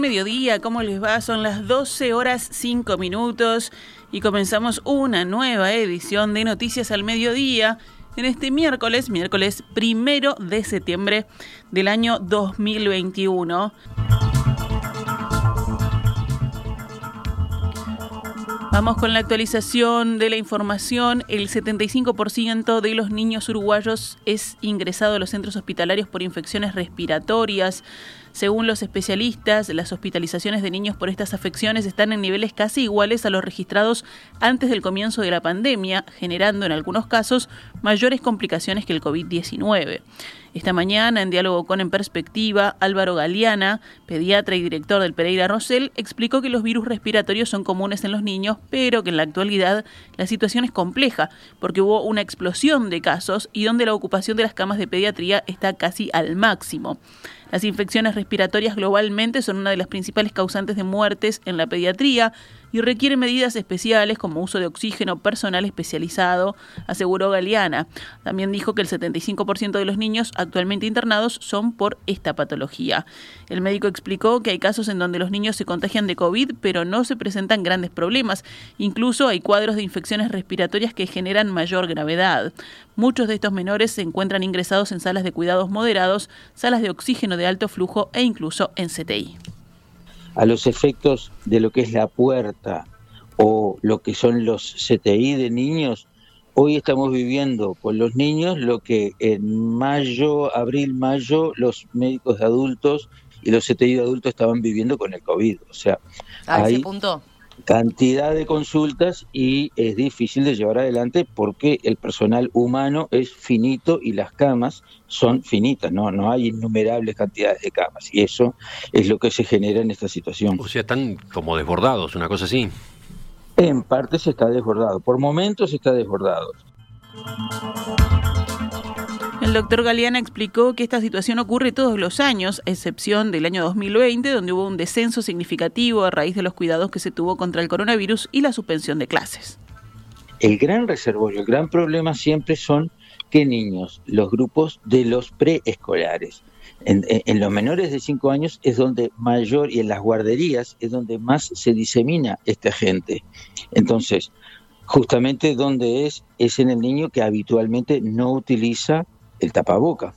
Mediodía, ¿cómo les va? Son las 12 horas 5 minutos y comenzamos una nueva edición de Noticias al Mediodía en este miércoles, miércoles primero de septiembre del año 2021. Vamos con la actualización de la información. El 75% de los niños uruguayos es ingresado a los centros hospitalarios por infecciones respiratorias. Según los especialistas, las hospitalizaciones de niños por estas afecciones están en niveles casi iguales a los registrados antes del comienzo de la pandemia, generando en algunos casos mayores complicaciones que el COVID-19. Esta mañana, en diálogo con En Perspectiva, Álvaro Galeana, pediatra y director del Pereira Rosell, explicó que los virus respiratorios son comunes en los niños, pero que en la actualidad la situación es compleja, porque hubo una explosión de casos y donde la ocupación de las camas de pediatría está casi al máximo. Las infecciones respiratorias globalmente son una de las principales causantes de muertes en la pediatría y requieren medidas especiales como uso de oxígeno personal especializado, aseguró Galeana. También dijo que el 75% de los niños actualmente internados son por esta patología. El médico explicó que hay casos en donde los niños se contagian de COVID, pero no se presentan grandes problemas. Incluso hay cuadros de infecciones respiratorias que generan mayor gravedad. Muchos de estos menores se encuentran ingresados en salas de cuidados moderados, salas de oxígeno de alto flujo e incluso en CTI. A los efectos de lo que es la puerta o lo que son los CTI de niños, hoy estamos viviendo con los niños lo que en mayo, abril, mayo, los médicos de adultos y los CTI de adultos estaban viviendo con el COVID. O sea, a ese punto cantidad de consultas y es difícil de llevar adelante porque el personal humano es finito y las camas son finitas, no, no hay innumerables cantidades de camas y eso es lo que se genera en esta situación. O sea, están como desbordados, una cosa así. En parte se está desbordado, por momentos está desbordado. El doctor Galeana explicó que esta situación ocurre todos los años, a excepción del año 2020, donde hubo un descenso significativo a raíz de los cuidados que se tuvo contra el coronavirus y la suspensión de clases. El gran reservorio, el gran problema siempre son que niños, los grupos de los preescolares. En, los menores de 5 años es donde mayor, y en las guarderías es donde más se disemina esta gente. Entonces, justamente donde es, es en el niño que habitualmente no utiliza el tapaboca.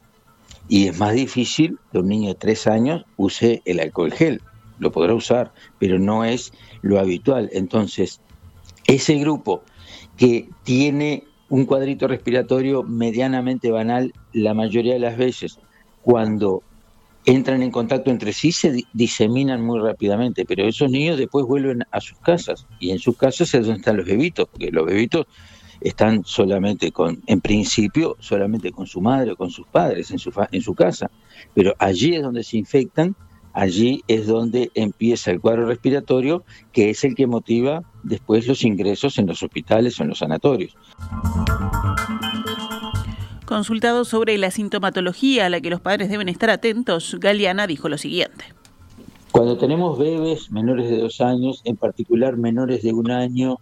Y es más difícil que un niño de tres años use el alcohol gel. Lo podrá usar, pero no es lo habitual. Entonces, ese grupo que tiene un cuadrito respiratorio medianamente banal, la mayoría de las veces, cuando entran en contacto entre sí, se diseminan muy rápidamente, pero esos niños después vuelven a sus casas, y en sus casas es donde están los bebitos, porque los bebitos están solamente con, en principio, solamente con su madre o con sus padres en su, en su casa. Pero allí es donde se infectan, allí es donde empieza el cuadro respiratorio, que es el que motiva después los ingresos en los hospitales o en los sanatorios. Consultado sobre la sintomatología a la que los padres deben estar atentos, Galeana dijo lo siguiente. Cuando tenemos bebés menores de dos años, en particular menores de un año,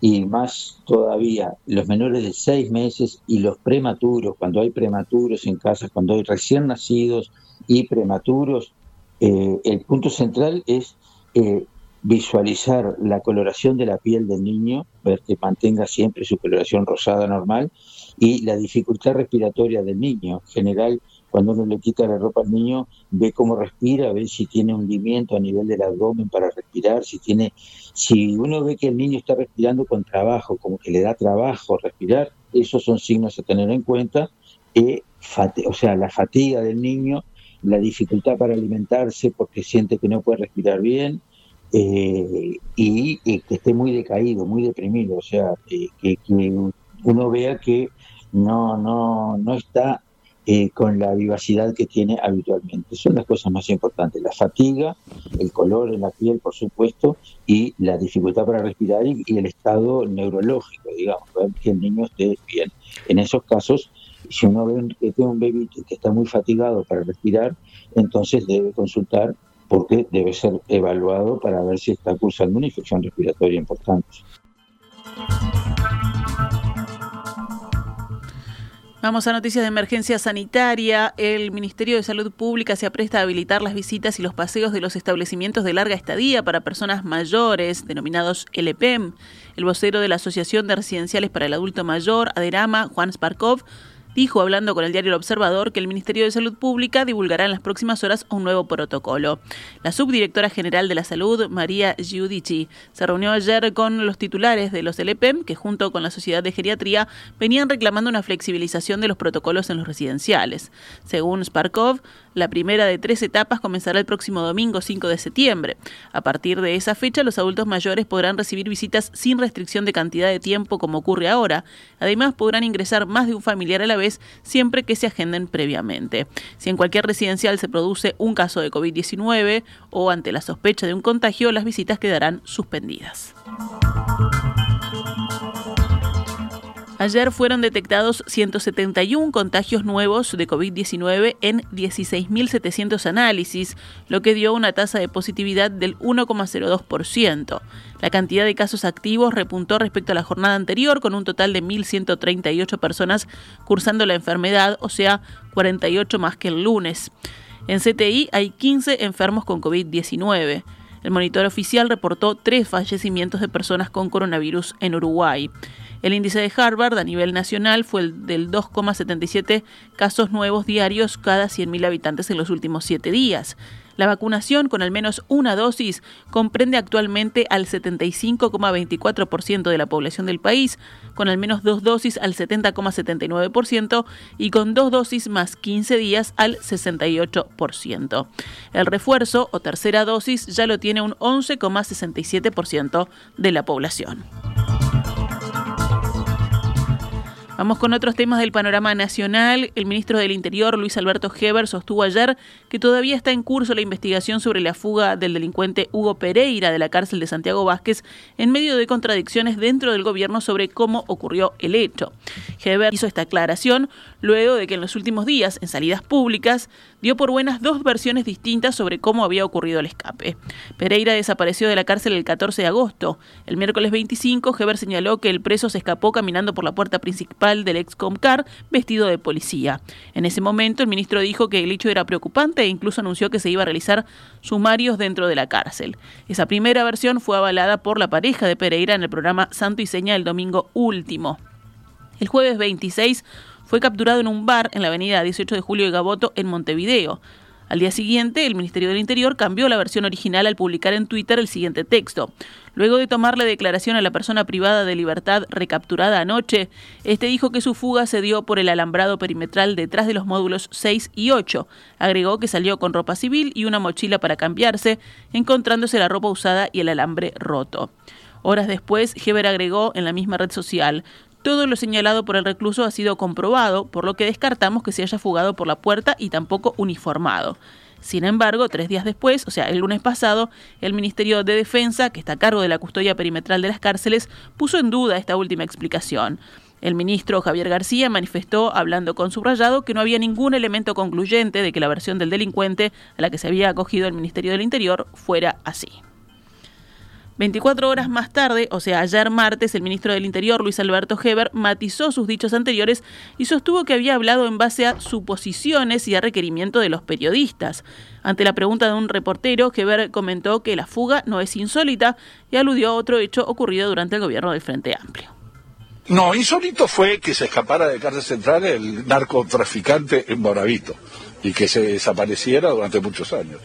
y más todavía los menores de seis meses y los prematuros, cuando hay prematuros en casa, cuando hay recién nacidos y prematuros, eh, el punto central es eh, visualizar la coloración de la piel del niño, ver que mantenga siempre su coloración rosada normal y la dificultad respiratoria del niño. En general, cuando uno le quita la ropa al niño, ve cómo respira, ve si tiene hundimiento a nivel del abdomen para respirar, si tiene, si uno ve que el niño está respirando con trabajo, como que le da trabajo respirar, esos son signos a tener en cuenta. Eh, o sea, la fatiga del niño, la dificultad para alimentarse porque siente que no puede respirar bien, eh, y, que esté muy decaído, muy deprimido, o sea, que, que, uno vea que no, no, no está eh, con la vivacidad que tiene habitualmente. Son las cosas más importantes, la fatiga, el color en la piel, por supuesto, y la dificultad para respirar y, el estado neurológico, digamos, que el niño esté bien. En esos casos, si uno ve que tiene un bebé que está muy fatigado para respirar, entonces debe consultar porque debe ser evaluado para ver si está cursando una infección respiratoria importante. Vamos a noticias de emergencia sanitaria. El Ministerio de Salud Pública se apresta a habilitar las visitas y los paseos de los establecimientos de larga estadía para personas mayores, denominados LPEM. El vocero de la Asociación de Residenciales para el Adulto Mayor, Aderama, Juan Sparkov, dijo, hablando con el diario El Observador, que el Ministerio de Salud Pública divulgará en las próximas horas un nuevo protocolo. La subdirectora general de la Salud, María Giudici, se reunió ayer con los titulares de los LPM, que junto con la Sociedad de Geriatría venían reclamando una flexibilización de los protocolos en los residenciales. Según Sparkov, la primera de tres etapas comenzará el próximo domingo 5 de septiembre. A partir de esa fecha, los adultos mayores podrán recibir visitas sin restricción de cantidad de tiempo como ocurre ahora. Además, podrán ingresar más de un familiar a la vez siempre que se agenden previamente. Si en cualquier residencial se produce un caso de COVID-19 o ante la sospecha de un contagio, las visitas quedarán suspendidas. Ayer fueron detectados 171 contagios nuevos de COVID-19 en 16.700 análisis, lo que dio una tasa de positividad del 1,02%. La cantidad de casos activos repuntó respecto a la jornada anterior, con un total de 1.138 personas cursando la enfermedad, o sea, 48 más que el lunes. En CTI hay 15 enfermos con COVID-19. El monitor oficial reportó tres fallecimientos de personas con coronavirus en Uruguay. El índice de Harvard a nivel nacional fue el del 2,77 casos nuevos diarios cada 100.000 habitantes en los últimos siete días. La vacunación con al menos una dosis comprende actualmente al 75,24% de la población del país, con al menos dos dosis al 70,79% y con dos dosis más 15 días al 68%. El refuerzo o tercera dosis ya lo tiene un 11,67% de la población. Vamos con otros temas del panorama nacional. El ministro del Interior, Luis Alberto Heber, sostuvo ayer que todavía está en curso la investigación sobre la fuga del delincuente Hugo Pereira de la cárcel de Santiago Vázquez en medio de contradicciones dentro del gobierno sobre cómo ocurrió el hecho. Heber hizo esta aclaración luego de que en los últimos días, en salidas públicas, dio por buenas dos versiones distintas sobre cómo había ocurrido el escape. Pereira desapareció de la cárcel el 14 de agosto. El miércoles 25, Heber señaló que el preso se escapó caminando por la puerta principal del excomcar vestido de policía. En ese momento, el ministro dijo que el hecho era preocupante e incluso anunció que se iba a realizar sumarios dentro de la cárcel. Esa primera versión fue avalada por la pareja de Pereira en el programa Santo y Seña el domingo último. El jueves 26 fue capturado en un bar en la avenida 18 de Julio de Gaboto en Montevideo. Al día siguiente, el Ministerio del Interior cambió la versión original al publicar en Twitter el siguiente texto. Luego de tomarle declaración a la persona privada de libertad recapturada anoche, este dijo que su fuga se dio por el alambrado perimetral detrás de los módulos 6 y 8. Agregó que salió con ropa civil y una mochila para cambiarse, encontrándose la ropa usada y el alambre roto. Horas después, Heber agregó en la misma red social, todo lo señalado por el recluso ha sido comprobado, por lo que descartamos que se haya fugado por la puerta y tampoco uniformado. Sin embargo, tres días después, o sea, el lunes pasado, el Ministerio de Defensa, que está a cargo de la custodia perimetral de las cárceles, puso en duda esta última explicación. El ministro Javier García manifestó, hablando con subrayado, que no había ningún elemento concluyente de que la versión del delincuente a la que se había acogido el Ministerio del Interior fuera así. 24 horas más tarde, o sea, ayer martes, el ministro del Interior, Luis Alberto Heber, matizó sus dichos anteriores y sostuvo que había hablado en base a suposiciones y a requerimiento de los periodistas. Ante la pregunta de un reportero, Heber comentó que la fuga no es insólita y aludió a otro hecho ocurrido durante el gobierno del Frente Amplio. No, insólito fue que se escapara de cárcel central el narcotraficante en Moravito y que se desapareciera durante muchos años.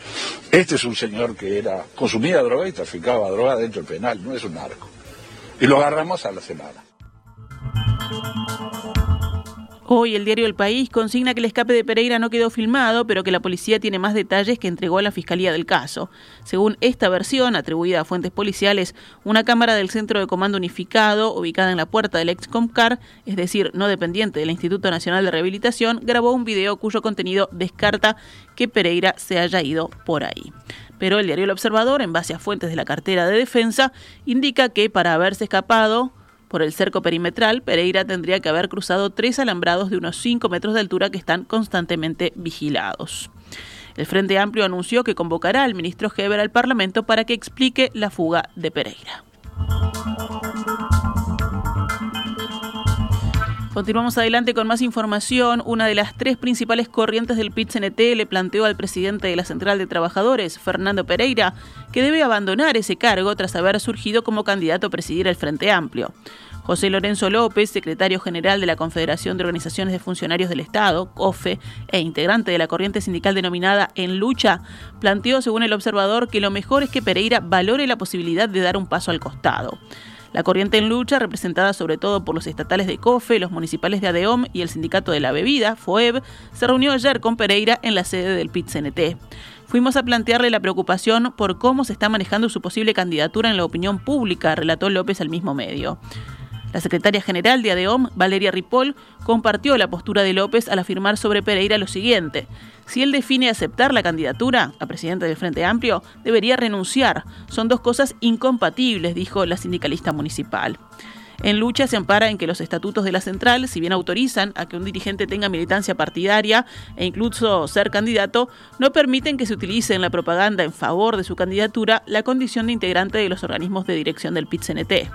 Este es un señor que era consumía droga y traficaba droga dentro del penal, no es un narco. Y lo agarramos a la semana. Hoy el diario El País consigna que el escape de Pereira no quedó filmado, pero que la policía tiene más detalles que entregó a la Fiscalía del caso. Según esta versión, atribuida a fuentes policiales, una cámara del Centro de Comando Unificado, ubicada en la puerta del Excomcar, es decir, no dependiente del Instituto Nacional de Rehabilitación, grabó un video cuyo contenido descarta que Pereira se haya ido por ahí pero el diario El Observador, en base a fuentes de la cartera de defensa, indica que para haberse escapado por el cerco perimetral, Pereira tendría que haber cruzado tres alambrados de unos 5 metros de altura que están constantemente vigilados. El Frente Amplio anunció que convocará al ministro Heber al Parlamento para que explique la fuga de Pereira. Continuamos adelante con más información. Una de las tres principales corrientes del PIT-CNT le planteó al presidente de la Central de Trabajadores, Fernando Pereira, que debe abandonar ese cargo tras haber surgido como candidato a presidir el Frente Amplio. José Lorenzo López, secretario general de la Confederación de Organizaciones de Funcionarios del Estado, COFE, e integrante de la corriente sindical denominada En Lucha, planteó, según el observador, que lo mejor es que Pereira valore la posibilidad de dar un paso al costado. La corriente en lucha, representada sobre todo por los estatales de COFE, los municipales de ADEOM y el sindicato de la bebida, FOEB, se reunió ayer con Pereira en la sede del PIT-CNT. Fuimos a plantearle la preocupación por cómo se está manejando su posible candidatura en la opinión pública, relató López al mismo medio. La secretaria general de ADEOM, Valeria Ripoll, compartió la postura de López al afirmar sobre Pereira lo siguiente. Si él define aceptar la candidatura a presidente del Frente Amplio, debería renunciar. Son dos cosas incompatibles, dijo la sindicalista municipal. En lucha se ampara en que los estatutos de la central, si bien autorizan a que un dirigente tenga militancia partidaria e incluso ser candidato, no permiten que se utilice en la propaganda en favor de su candidatura la condición de integrante de los organismos de dirección del PIT-CNT.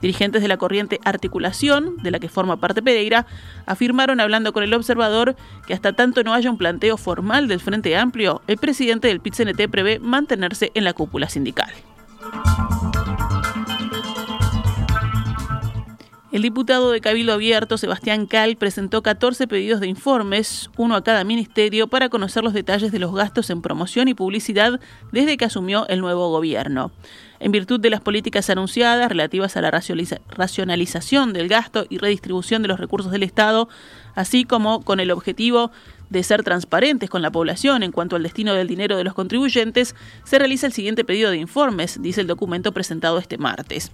Dirigentes de la corriente Articulación, de la que forma parte Pereira, afirmaron hablando con el observador que hasta tanto no haya un planteo formal del Frente Amplio, el presidente del PIT-CNT prevé mantenerse en la cúpula sindical. El diputado de Cabildo Abierto, Sebastián Cal, presentó 14 pedidos de informes, uno a cada ministerio, para conocer los detalles de los gastos en promoción y publicidad desde que asumió el nuevo gobierno. En virtud de las políticas anunciadas relativas a la racionalización del gasto y redistribución de los recursos del Estado, así como con el objetivo de ser transparentes con la población en cuanto al destino del dinero de los contribuyentes, se realiza el siguiente pedido de informes, dice el documento presentado este martes.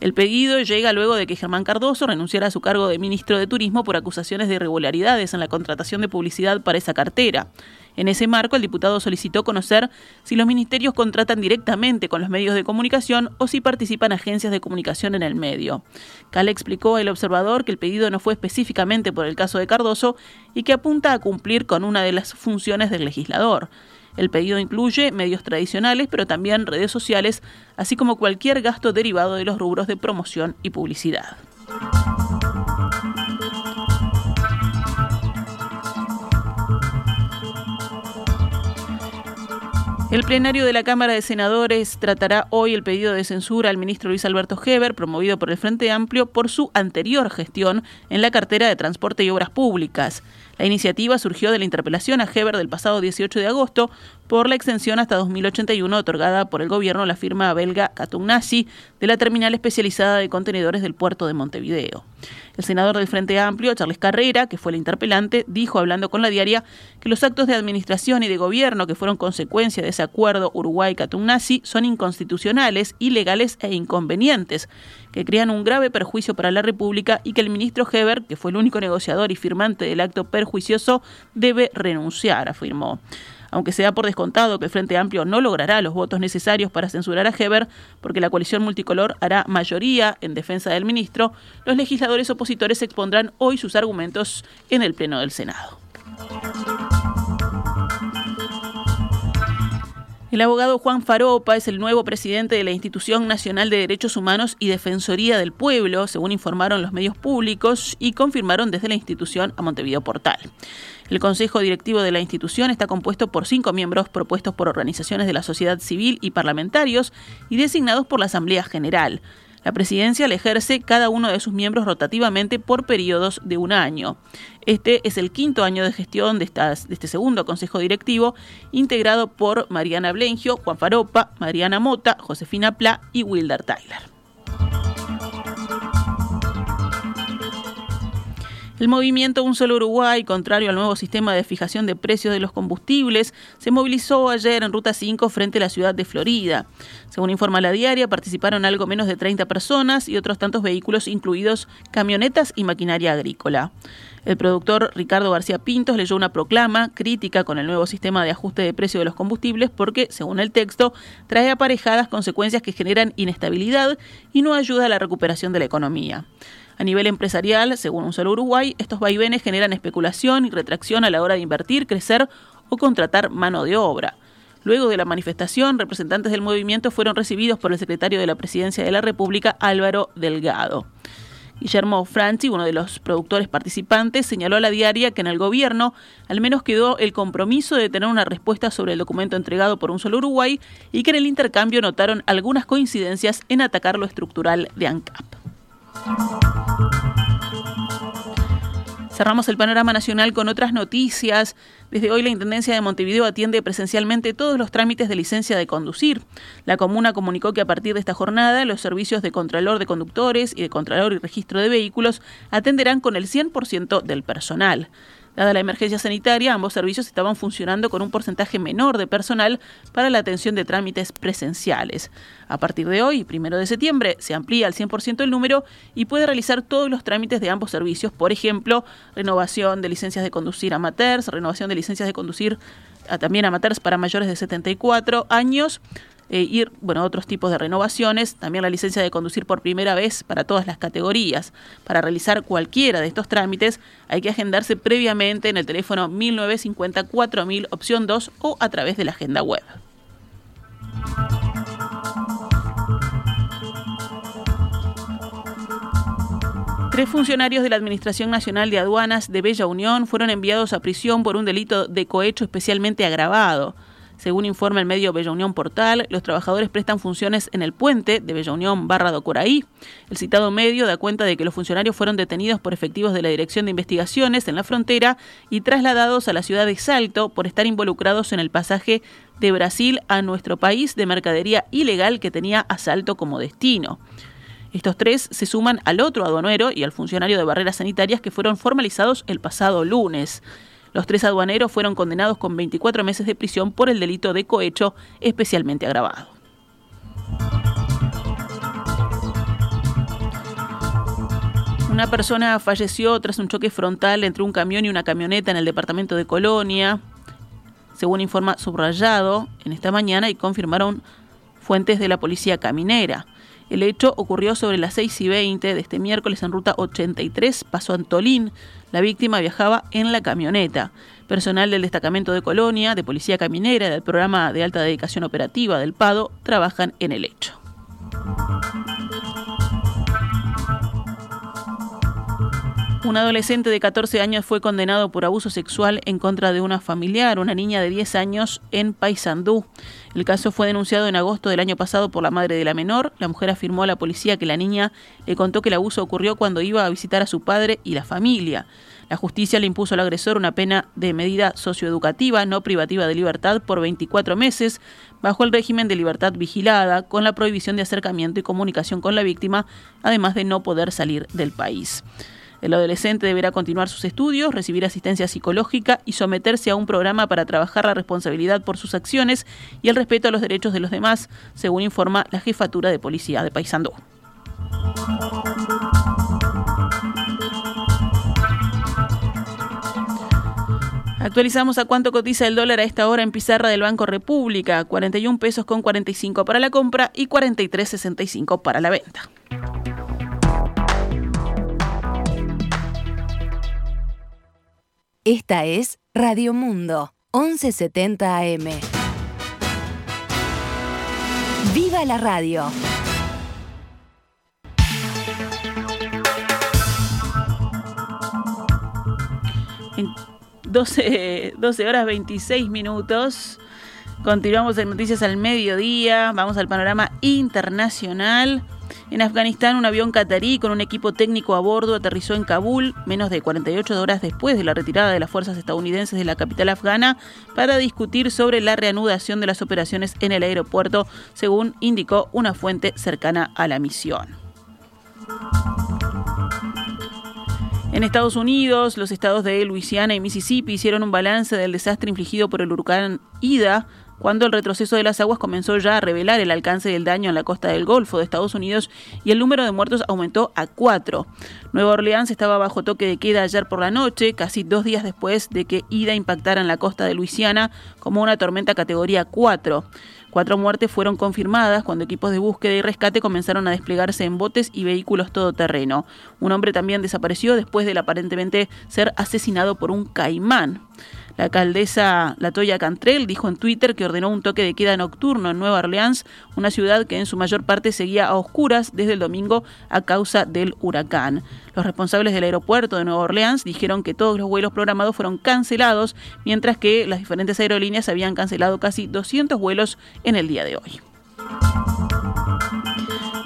El pedido llega luego de que Germán Cardoso renunciara a su cargo de ministro de Turismo por acusaciones de irregularidades en la contratación de publicidad para esa cartera. En ese marco, el diputado solicitó conocer si los ministerios contratan directamente con los medios de comunicación o si participan agencias de comunicación en el medio. Cal explicó al observador que el pedido no fue específicamente por el caso de Cardoso y que apunta a cumplir con una de las funciones del legislador. El pedido incluye medios tradicionales, pero también redes sociales, así como cualquier gasto derivado de los rubros de promoción y publicidad. El plenario de la Cámara de Senadores tratará hoy el pedido de censura al ministro Luis Alberto Heber, promovido por el Frente Amplio, por su anterior gestión en la cartera de Transporte y Obras Públicas. La iniciativa surgió de la interpelación a Heber del pasado 18 de agosto por la extensión hasta 2081 otorgada por el gobierno a la firma belga Katugnasi de la terminal especializada de contenedores del puerto de Montevideo. El senador del Frente Amplio, Charles Carrera, que fue el interpelante, dijo hablando con la diaria que los actos de administración y de gobierno que fueron consecuencia de ese acuerdo Uruguay-Katugnasi son inconstitucionales, ilegales e inconvenientes, que crean un grave perjuicio para la República y que el ministro Heber, que fue el único negociador y firmante del acto perjuicioso, debe renunciar, afirmó. Aunque sea por descontado que el Frente Amplio no logrará los votos necesarios para censurar a Heber, porque la coalición multicolor hará mayoría en defensa del ministro, los legisladores opositores expondrán hoy sus argumentos en el Pleno del Senado. El abogado Juan Faropa es el nuevo presidente de la Institución Nacional de Derechos Humanos y Defensoría del Pueblo, según informaron los medios públicos y confirmaron desde la institución a Montevideo Portal. El Consejo Directivo de la institución está compuesto por cinco miembros propuestos por organizaciones de la sociedad civil y parlamentarios y designados por la Asamblea General. La presidencia la ejerce cada uno de sus miembros rotativamente por periodos de un año. Este es el quinto año de gestión de, de este segundo consejo directivo, integrado por Mariana Blengio, Juan Faropa, Mariana Mota, Josefina Pla y Wilder Tyler. El movimiento Un Solo Uruguay, contrario al nuevo sistema de fijación de precios de los combustibles, se movilizó ayer en Ruta 5 frente a la ciudad de Florida. Según informa la diaria, participaron algo menos de 30 personas y otros tantos vehículos, incluidos camionetas y maquinaria agrícola. El productor Ricardo García Pintos leyó una proclama crítica con el nuevo sistema de ajuste de precio de los combustibles porque, según el texto, trae aparejadas consecuencias que generan inestabilidad y no ayuda a la recuperación de la economía. A nivel empresarial, según un solo Uruguay, estos vaivenes generan especulación y retracción a la hora de invertir, crecer o contratar mano de obra. Luego de la manifestación, representantes del movimiento fueron recibidos por el secretario de la Presidencia de la República, Álvaro Delgado. Guillermo Franchi, uno de los productores participantes, señaló a la diaria que en el gobierno al menos quedó el compromiso de tener una respuesta sobre el documento entregado por un solo Uruguay y que en el intercambio notaron algunas coincidencias en atacar lo estructural de ANCAP. Cerramos el panorama nacional con otras noticias. Desde hoy la Intendencia de Montevideo atiende presencialmente todos los trámites de licencia de conducir. La comuna comunicó que a partir de esta jornada los servicios de Contralor de Conductores y de Contralor y Registro de Vehículos atenderán con el 100% del personal. Dada la emergencia sanitaria, ambos servicios estaban funcionando con un porcentaje menor de personal para la atención de trámites presenciales. A partir de hoy, primero de septiembre, se amplía al 100% el número y puede realizar todos los trámites de ambos servicios, por ejemplo, renovación de licencias de conducir amateurs, renovación de licencias de conducir también amateurs para mayores de 74 años, eh, ir, bueno, otros tipos de renovaciones, también la licencia de conducir por primera vez para todas las categorías. Para realizar cualquiera de estos trámites hay que agendarse previamente en el teléfono 1950 4000 opción 2 o a través de la agenda web. Tres funcionarios de la Administración Nacional de Aduanas de Bella Unión fueron enviados a prisión por un delito de cohecho especialmente agravado. Según informa el medio Bella Unión Portal, los trabajadores prestan funciones en el puente de Bella Unión barra Docoraí. El citado medio da cuenta de que los funcionarios fueron detenidos por efectivos de la Dirección de Investigaciones en la frontera y trasladados a la ciudad de Salto por estar involucrados en el pasaje de Brasil a nuestro país de mercadería ilegal que tenía a Salto como destino. Estos tres se suman al otro aduanero y al funcionario de barreras sanitarias que fueron formalizados el pasado lunes. Los tres aduaneros fueron condenados con 24 meses de prisión por el delito de cohecho especialmente agravado. Una persona falleció tras un choque frontal entre un camión y una camioneta en el departamento de Colonia, según informa Subrayado en esta mañana y confirmaron fuentes de la policía caminera. El hecho ocurrió sobre las 6 y 20 de este miércoles en ruta 83, Paso Antolín. La víctima viajaba en la camioneta. Personal del destacamento de Colonia, de Policía Caminera, del programa de alta dedicación operativa del PADO, trabajan en el hecho. Un adolescente de 14 años fue condenado por abuso sexual en contra de una familiar, una niña de 10 años, en Paysandú. El caso fue denunciado en agosto del año pasado por la madre de la menor. La mujer afirmó a la policía que la niña le contó que el abuso ocurrió cuando iba a visitar a su padre y la familia. La justicia le impuso al agresor una pena de medida socioeducativa no privativa de libertad por 24 meses bajo el régimen de libertad vigilada, con la prohibición de acercamiento y comunicación con la víctima, además de no poder salir del país. El adolescente deberá continuar sus estudios, recibir asistencia psicológica y someterse a un programa para trabajar la responsabilidad por sus acciones y el respeto a los derechos de los demás, según informa la jefatura de policía de Paysandú. Actualizamos a cuánto cotiza el dólar a esta hora en pizarra del Banco República, 41 pesos con 45 para la compra y 43.65 para la venta. Esta es Radio Mundo, 1170 AM. ¡Viva la radio! En 12, 12 horas 26 minutos. Continuamos en Noticias al Mediodía. Vamos al panorama internacional. En Afganistán, un avión catarí con un equipo técnico a bordo aterrizó en Kabul menos de 48 horas después de la retirada de las fuerzas estadounidenses de la capital afgana para discutir sobre la reanudación de las operaciones en el aeropuerto, según indicó una fuente cercana a la misión. En Estados Unidos, los estados de Luisiana y Mississippi hicieron un balance del desastre infligido por el huracán Ida cuando el retroceso de las aguas comenzó ya a revelar el alcance del daño en la costa del Golfo de Estados Unidos y el número de muertos aumentó a cuatro. Nueva Orleans estaba bajo toque de queda ayer por la noche, casi dos días después de que Ida impactara en la costa de Luisiana como una tormenta categoría 4. Cuatro muertes fueron confirmadas cuando equipos de búsqueda y rescate comenzaron a desplegarse en botes y vehículos todoterreno. Un hombre también desapareció después de aparentemente ser asesinado por un caimán. La alcaldesa Latoya Cantrell dijo en Twitter que ordenó un toque de queda nocturno en Nueva Orleans, una ciudad que en su mayor parte seguía a oscuras desde el domingo a causa del huracán. Los responsables del aeropuerto de Nueva Orleans dijeron que todos los vuelos programados fueron cancelados, mientras que las diferentes aerolíneas habían cancelado casi 200 vuelos en el día de hoy.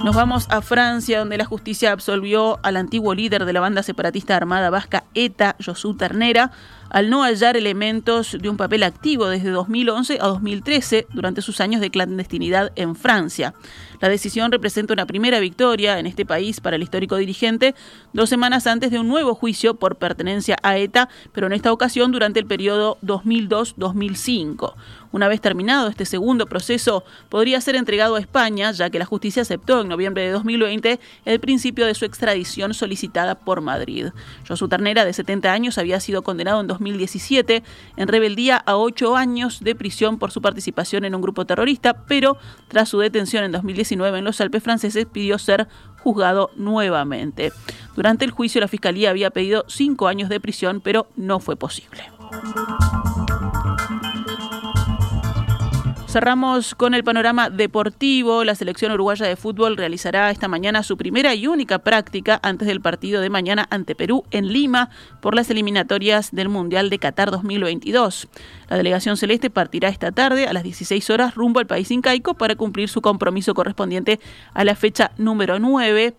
Nos vamos a Francia, donde la justicia absolvió al antiguo líder de la banda separatista armada vasca ETA, Josu Ternera, al no hallar elementos de un papel activo desde 2011 a 2013 durante sus años de clandestinidad en Francia. La decisión representa una primera victoria en este país para el histórico dirigente, dos semanas antes de un nuevo juicio por pertenencia a ETA, pero en esta ocasión durante el periodo 2002-2005. Una vez terminado este segundo proceso, podría ser entregado a España, ya que la justicia aceptó en noviembre de 2020 el principio de su extradición solicitada por Madrid. Josu Ternera, de 70 años, había sido condenado en 2017 en rebeldía a ocho años de prisión por su participación en un grupo terrorista, pero tras su detención en 2019 en los Alpes franceses pidió ser juzgado nuevamente. Durante el juicio la Fiscalía había pedido cinco años de prisión, pero no fue posible. Cerramos con el panorama deportivo. La selección uruguaya de fútbol realizará esta mañana su primera y única práctica antes del partido de mañana ante Perú en Lima por las eliminatorias del Mundial de Qatar 2022. La delegación celeste partirá esta tarde a las 16 horas rumbo al país incaico para cumplir su compromiso correspondiente a la fecha número 9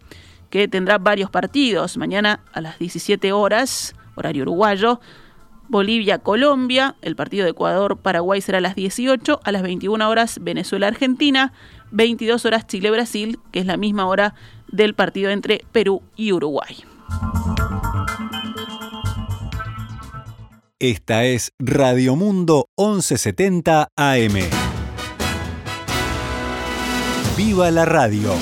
que tendrá varios partidos. Mañana a las 17 horas, horario uruguayo, Bolivia-Colombia, el partido de Ecuador-Paraguay será a las 18, a las 21 horas Venezuela-Argentina, 22 horas Chile-Brasil, que es la misma hora del partido entre Perú y Uruguay. Esta es Radio Mundo 1170 AM. ¡Viva la radio!